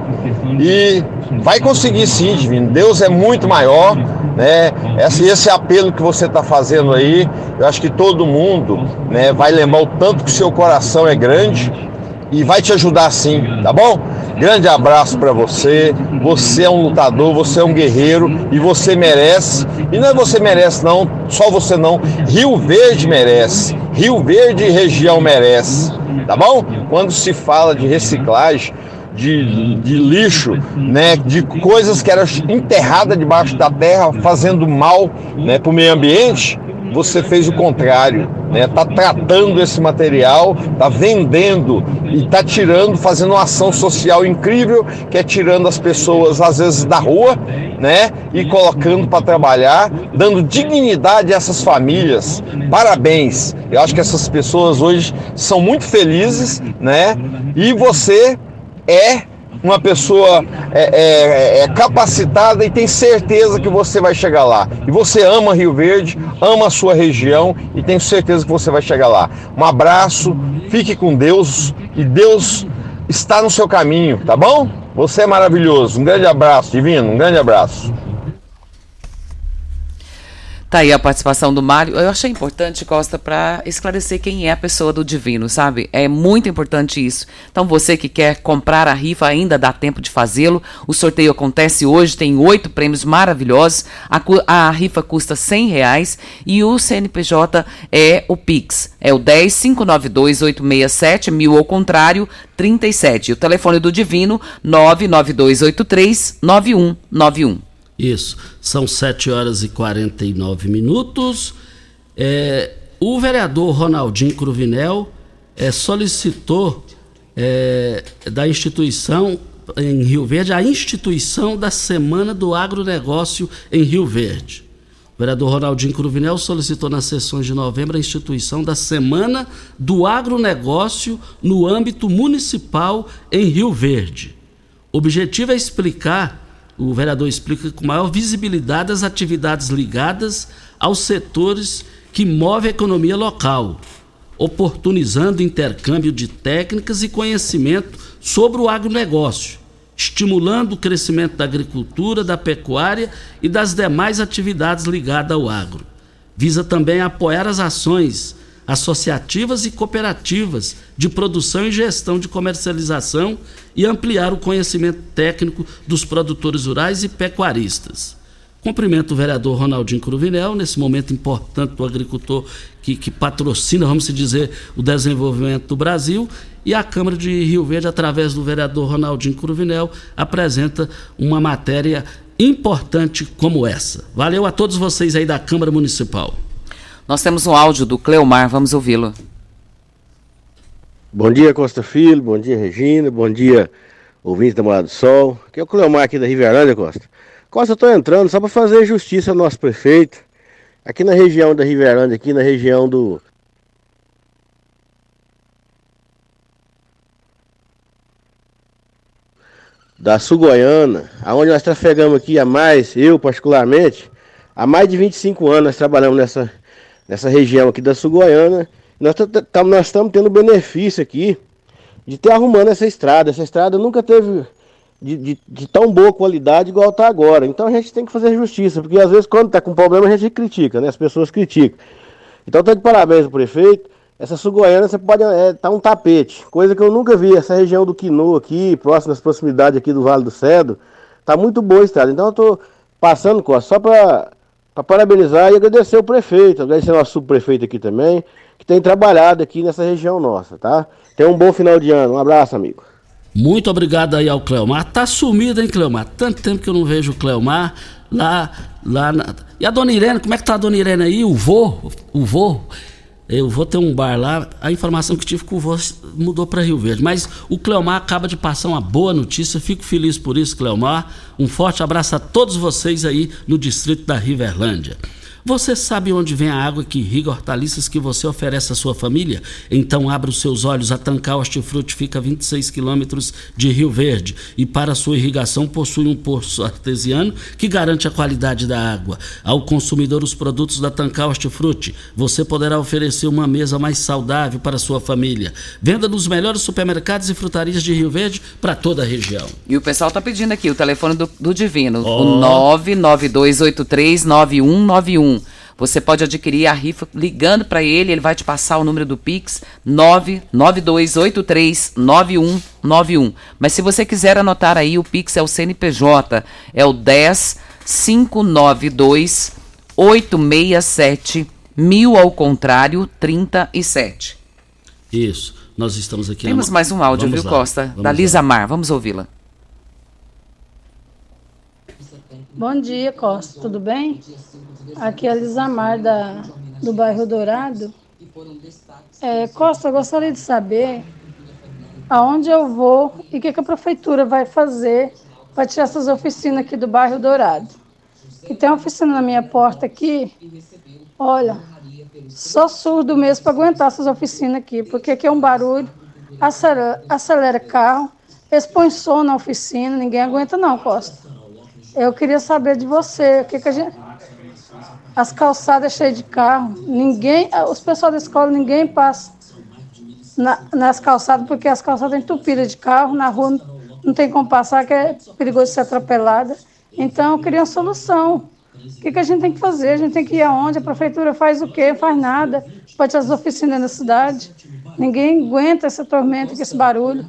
[SPEAKER 19] e vai conseguir sim, Divino. Deus é muito maior, né? Esse, esse apelo que você está fazendo aí, eu acho que todo mundo né, vai lembrar o tanto que o seu coração é grande e vai te ajudar sim, tá bom? Grande abraço para você. Você é um lutador, você é um guerreiro e você merece. E não é você merece não, só você não. Rio Verde merece. Rio Verde e região merece, tá bom? Quando se fala de reciclagem, de, de lixo, né, de coisas que eram enterradas debaixo da terra, fazendo mal, né, para o meio ambiente, você fez o contrário, né? Tá tratando esse material, tá vendendo e tá tirando, fazendo uma ação social incrível, que é tirando as pessoas às vezes da rua, né? E colocando para trabalhar, dando dignidade a essas famílias. Parabéns. Eu acho que essas pessoas hoje são muito felizes, né? E você é uma pessoa é, é, é, capacitada e tem certeza que você vai chegar lá. E você ama Rio Verde, ama a sua região e tenho certeza que você vai chegar lá. Um abraço, fique com Deus e Deus está no seu caminho, tá bom? Você é maravilhoso. Um grande abraço, divino, um grande abraço.
[SPEAKER 4] Tá aí a participação do Mário. Eu achei importante, Costa, para esclarecer quem é a pessoa do Divino, sabe? É muito importante isso. Então, você que quer comprar a rifa, ainda dá tempo de fazê-lo. O sorteio acontece hoje, tem oito prêmios maravilhosos. A, a rifa custa 100 reais e o CNPJ é o Pix. É o 10 592 867 mil ao contrário, 37. E o telefone do Divino, 99283 9191.
[SPEAKER 3] Isso, são 7 horas e 49 minutos. É, o vereador Ronaldinho Cruvinel é, solicitou é, da instituição em Rio Verde a instituição da Semana do Agronegócio em Rio Verde. O vereador Ronaldinho Cruvinel solicitou nas sessões de novembro a instituição da Semana do Agronegócio no âmbito municipal em Rio Verde. O objetivo é explicar, o vereador explica com maior visibilidade as atividades ligadas aos setores que movem a economia local, oportunizando intercâmbio de técnicas e conhecimento sobre o agronegócio, estimulando o crescimento da agricultura, da pecuária e das demais atividades ligadas ao agro. Visa também apoiar as ações associativas e cooperativas de produção e gestão de comercialização e ampliar o conhecimento técnico dos produtores rurais e pecuaristas. Cumprimento o vereador Ronaldinho Cruvinel, nesse momento importante do agricultor que, que patrocina, vamos dizer, o desenvolvimento do Brasil. E a Câmara de Rio Verde, através do vereador Ronaldinho Cruvinel, apresenta uma matéria importante como essa. Valeu a todos vocês aí da Câmara Municipal.
[SPEAKER 4] Nós temos um áudio do Cleomar, vamos ouvi-lo.
[SPEAKER 20] Bom dia, Costa Filho. Bom dia, Regina. Bom dia, ouvintes da Morada do Sol. Aqui é o Cleomar aqui da Riverândia, Costa. Costa, eu tô entrando só para fazer justiça ao nosso prefeito. Aqui na região da Riverândia, aqui na região do. Da Sul-Goiana, aonde nós trafegamos aqui há mais, eu particularmente, há mais de 25 anos nós trabalhamos nessa, nessa região aqui da Sul-Goiana. Nós estamos tendo benefício aqui de ter arrumando essa estrada. Essa estrada nunca teve de, de, de tão boa qualidade igual está agora. Então a gente tem que fazer justiça, porque às vezes quando está com problema a gente critica, né? As pessoas criticam. Então estou de parabéns ao prefeito. Essa Sul-Goiana você pode é, tá um tapete, coisa que eu nunca vi. Essa região do Quinu aqui, próximo nas proximidades aqui do Vale do Cedro, tá muito boa a estrada. Então eu estou passando Costa, só para parabenizar e agradecer o prefeito, agradecer o nosso subprefeito aqui também, que tem trabalhado aqui nessa região nossa, tá? Tenha um bom final de ano. Um abraço, amigo.
[SPEAKER 3] Muito obrigado aí ao Cleomar. Tá sumido, hein, Cleomar? Tanto tempo que eu não vejo o Cleomar lá, lá na... E a dona Irene, como é que tá a dona Irene aí? O vô? O vô? Eu vou ter um bar lá. A informação que tive o vô mudou para Rio Verde. Mas o Cleomar acaba de passar uma boa notícia. Fico feliz por isso, Cleomar. Um forte abraço a todos vocês aí no distrito da Riverlândia. Você sabe onde vem a água que irriga hortaliças que você oferece à sua família? Então abra os seus olhos. A Tancar Hortifruti fica a 26 quilômetros de Rio Verde e para sua irrigação possui um poço artesiano que garante a qualidade da água. Ao consumidor os produtos da Tancar Hortifruti, você poderá oferecer uma mesa mais saudável para sua família. Venda nos melhores supermercados e frutarias de Rio Verde para toda a região.
[SPEAKER 4] E o pessoal tá pedindo aqui o telefone do, do Divino,
[SPEAKER 3] Ó.
[SPEAKER 4] o 992839191. Você pode adquirir a rifa ligando para ele, ele vai te passar o número do Pix 992839191. Mas se você quiser anotar aí, o Pix é o CNPJ, é o 10 592 867 mil ao contrário 37.
[SPEAKER 3] Isso. Nós estamos aqui.
[SPEAKER 4] Temos
[SPEAKER 3] na-
[SPEAKER 4] mais um áudio,
[SPEAKER 3] Vamos
[SPEAKER 4] viu,
[SPEAKER 3] lá,
[SPEAKER 4] Costa?
[SPEAKER 3] vamos
[SPEAKER 4] da
[SPEAKER 3] lá.
[SPEAKER 4] Lisa Mar, vamos ouvi-la.
[SPEAKER 21] Bom dia, Costa, tudo bem? Aqui é a Lisamar, da, do bairro Dourado. É, Costa, eu gostaria de saber aonde eu vou e o que, que a prefeitura vai fazer para tirar essas oficinas aqui do bairro Dourado. Que tem uma oficina na minha porta aqui, olha, só surdo mesmo para aguentar essas oficinas aqui, porque aqui é um barulho, acelera, acelera carro, expõe som na oficina, ninguém aguenta não, Costa. Eu queria saber de você, o que, que a gente. As calçadas cheias de carro, ninguém, os pessoal da escola, ninguém passa na- nas calçadas, porque as calçadas entupidas de carro, na rua não, não tem como passar, que é perigoso ser atropelada. Então eu queria uma solução. O que, que a gente tem que fazer? A gente tem que ir aonde? A prefeitura faz o quê? Faz nada. Pode as oficinas na cidade. Ninguém aguenta essa tormenta, esse barulho.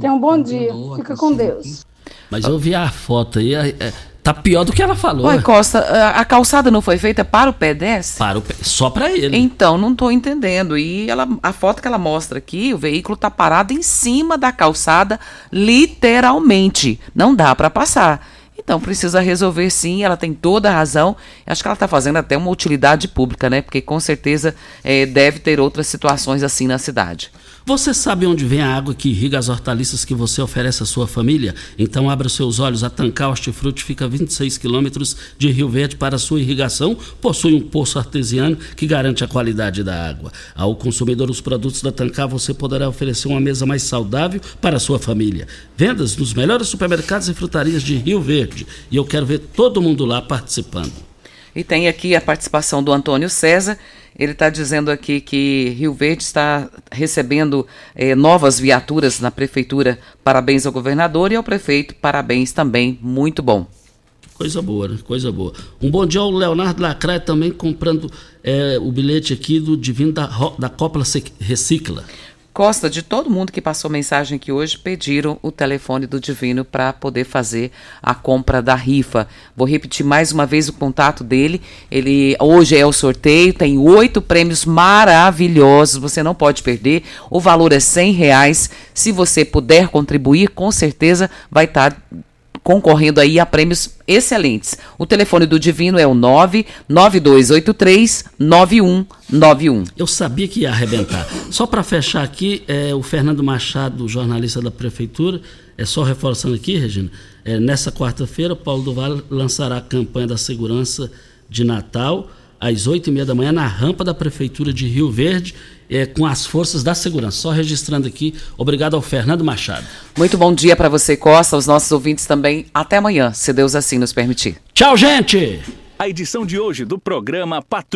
[SPEAKER 21] Tenha um bom dia. Fica com Deus.
[SPEAKER 3] Mas eu vi a foto aí, é, é, tá pior do que ela falou.
[SPEAKER 4] Oi, Costa, a, calçada não foi feita para o pedestre?
[SPEAKER 3] Para o, pe- só para ele.
[SPEAKER 4] Então, não estou entendendo. E ela, a foto que ela mostra aqui, o veículo está parado em cima da calçada, literalmente. Não dá para passar. Então, precisa resolver sim, ela tem toda a razão. Acho que ela está fazendo até uma utilidade pública, né? Porque com certeza eh, deve ter outras situações assim na cidade.
[SPEAKER 3] Você sabe onde vem a água que irriga as hortaliças que você oferece à sua família? Então abra os seus olhos. A Tancar Hortifruti fica a 26 quilômetros de Rio Verde para sua irrigação. Possui um poço artesiano que garante a qualidade da água. Ao consumidor os produtos da Tancar, você poderá oferecer uma mesa mais saudável para a sua família. Vendas nos melhores supermercados e frutarias de Rio Verde. E eu quero ver todo mundo lá participando.
[SPEAKER 4] E tem aqui a participação do Antônio César. Ele está dizendo aqui que Rio Verde está recebendo eh, novas viaturas na prefeitura. Parabéns ao governador e ao prefeito. Parabéns também. Muito bom.
[SPEAKER 3] Coisa boa, né? Coisa boa. Um bom dia ao Leonardo Lacraia também comprando eh, o bilhete aqui do Divino da, da Copla Recicla.
[SPEAKER 4] Costa, de todo mundo que passou mensagem aqui hoje, pediram o telefone do Divino para poder fazer a compra da rifa. Vou repetir mais uma vez o contato dele. Ele hoje é o sorteio, tem oito prêmios maravilhosos, você não pode perder. O valor é 100 reais. Se você puder contribuir, com certeza vai estar concorrendo aí a prêmios excelentes. O telefone do Divino é o 99283 9191.
[SPEAKER 3] Eu sabia que ia arrebentar. Só para fechar aqui, é, o Fernando Machado, jornalista da Prefeitura, é só reforçando aqui, Regina, é, nessa quarta-feira, Paulo do Vale lançará a campanha da segurança de Natal, às oito e meia da manhã, na rampa da Prefeitura de Rio Verde, é, com as forças da segurança. Só registrando aqui, obrigado ao Fernando Machado.
[SPEAKER 4] Muito bom dia para você, Costa, aos nossos ouvintes também. Até amanhã, se Deus assim nos permitir.
[SPEAKER 3] Tchau, gente!
[SPEAKER 22] A edição de hoje do programa Patrulha.